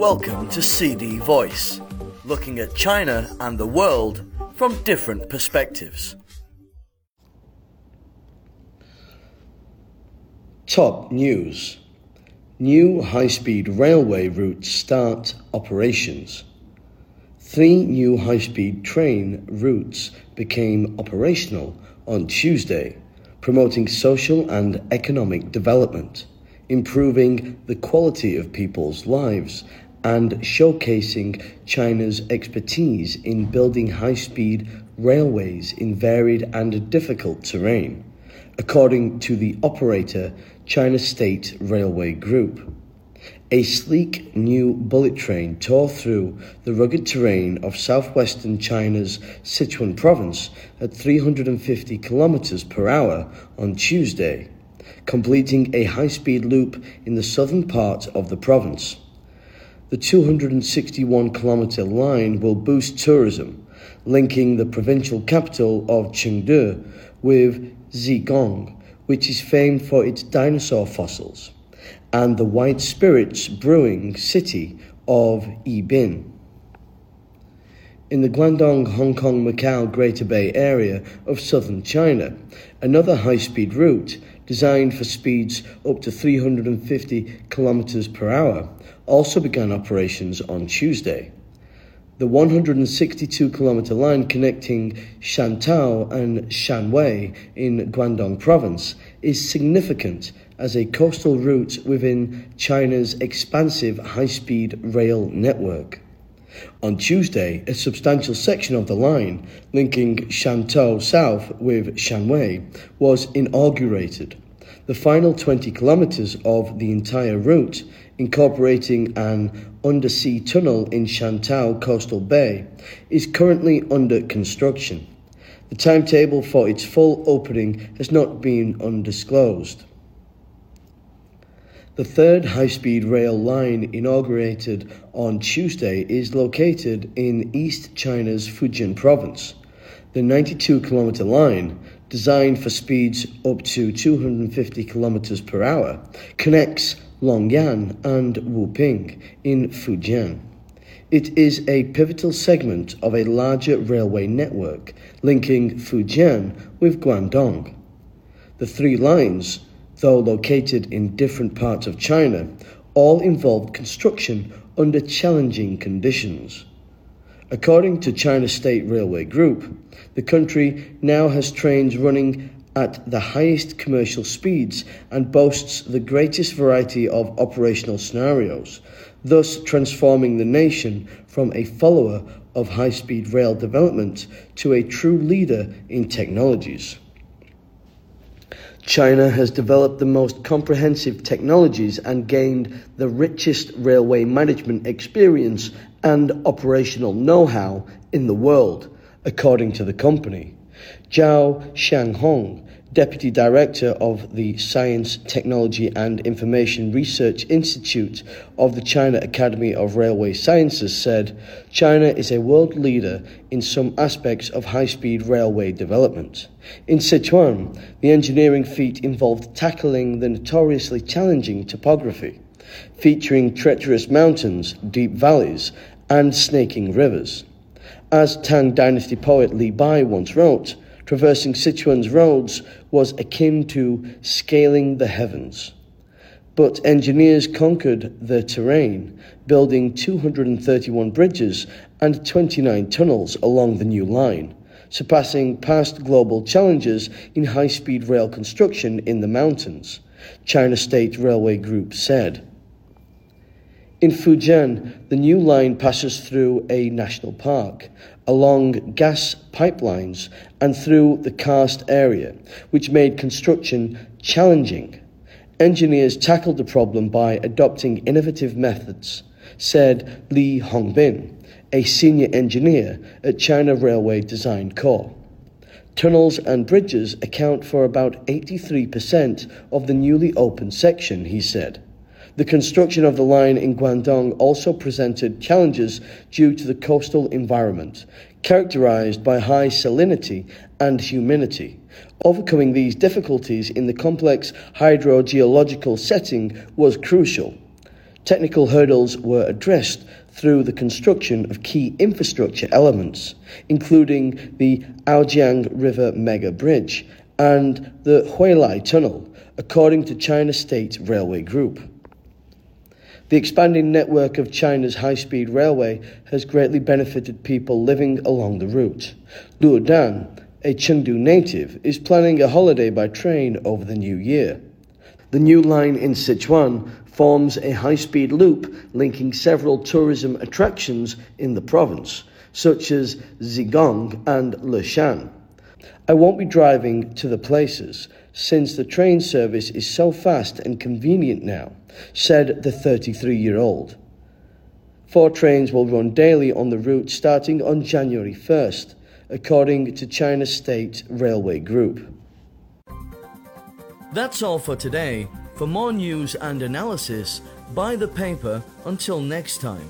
Welcome to CD Voice, looking at China and the world from different perspectives. Top news New high speed railway routes start operations. Three new high speed train routes became operational on Tuesday, promoting social and economic development, improving the quality of people's lives, and showcasing China's expertise in building high speed railways in varied and difficult terrain, according to the operator China State Railway Group. A sleek new bullet train tore through the rugged terrain of southwestern China's Sichuan province at 350 kilometers per hour on Tuesday, completing a high speed loop in the southern part of the province. The 261 kilometer line will boost tourism, linking the provincial capital of Chengdu with Zigong, which is famed for its dinosaur fossils and the white spirits brewing city of Yibin. In the Guangdong, Hong Kong, Macau Greater Bay Area of southern China, another high speed route designed for speeds up to 350 kilometers per hour also began operations on Tuesday. The 162 kilometer line connecting Shantou and Shanwei in Guangdong province is significant as a coastal route within China's expansive high speed rail network. On Tuesday, a substantial section of the line linking Shantou South with Shanwei was inaugurated. The final 20 kilometers of the entire route, incorporating an undersea tunnel in Shantou Coastal Bay, is currently under construction. The timetable for its full opening has not been undisclosed. The third high speed rail line inaugurated on Tuesday is located in East China's Fujian province. The 92 kilometer line, designed for speeds up to 250 kilometers per hour, connects Longyan and Wuping in Fujian. It is a pivotal segment of a larger railway network linking Fujian with Guangdong. The three lines though located in different parts of China, all involved construction under challenging conditions. According to China State Railway Group, the country now has trains running at the highest commercial speeds and boasts the greatest variety of operational scenarios, thus transforming the nation from a follower of high speed rail development to a true leader in technologies. China has developed the most comprehensive technologies and gained the richest railway management experience and operational know how in the world, according to the company. Zhao Xianghong, Deputy Director of the Science, Technology and Information Research Institute of the China Academy of Railway Sciences, said China is a world leader in some aspects of high speed railway development. In Sichuan, the engineering feat involved tackling the notoriously challenging topography, featuring treacherous mountains, deep valleys, and snaking rivers. As Tang Dynasty poet Li Bai once wrote, traversing Sichuan's roads was akin to scaling the heavens. But engineers conquered the terrain, building 231 bridges and 29 tunnels along the new line, surpassing past global challenges in high speed rail construction in the mountains, China State Railway Group said. In Fujian, the new line passes through a national park, along gas pipelines, and through the karst area, which made construction challenging. Engineers tackled the problem by adopting innovative methods, said Li Hongbin, a senior engineer at China Railway Design Corps. Tunnels and bridges account for about 83% of the newly opened section, he said. The construction of the line in Guangdong also presented challenges due to the coastal environment, characterized by high salinity and humidity. Overcoming these difficulties in the complex hydrogeological setting was crucial. Technical hurdles were addressed through the construction of key infrastructure elements, including the Aojiang River Mega Bridge and the Huilai Tunnel, according to China State Railway Group. The expanding network of China's high speed railway has greatly benefited people living along the route. Lu Dan, a Chengdu native, is planning a holiday by train over the new year. The new line in Sichuan forms a high speed loop linking several tourism attractions in the province, such as Zigong and Leshan. I won't be driving to the places since the train service is so fast and convenient now, said the 33 year old. Four trains will run daily on the route starting on January 1st, according to China State Railway Group. That's all for today. For more news and analysis, buy the paper. Until next time.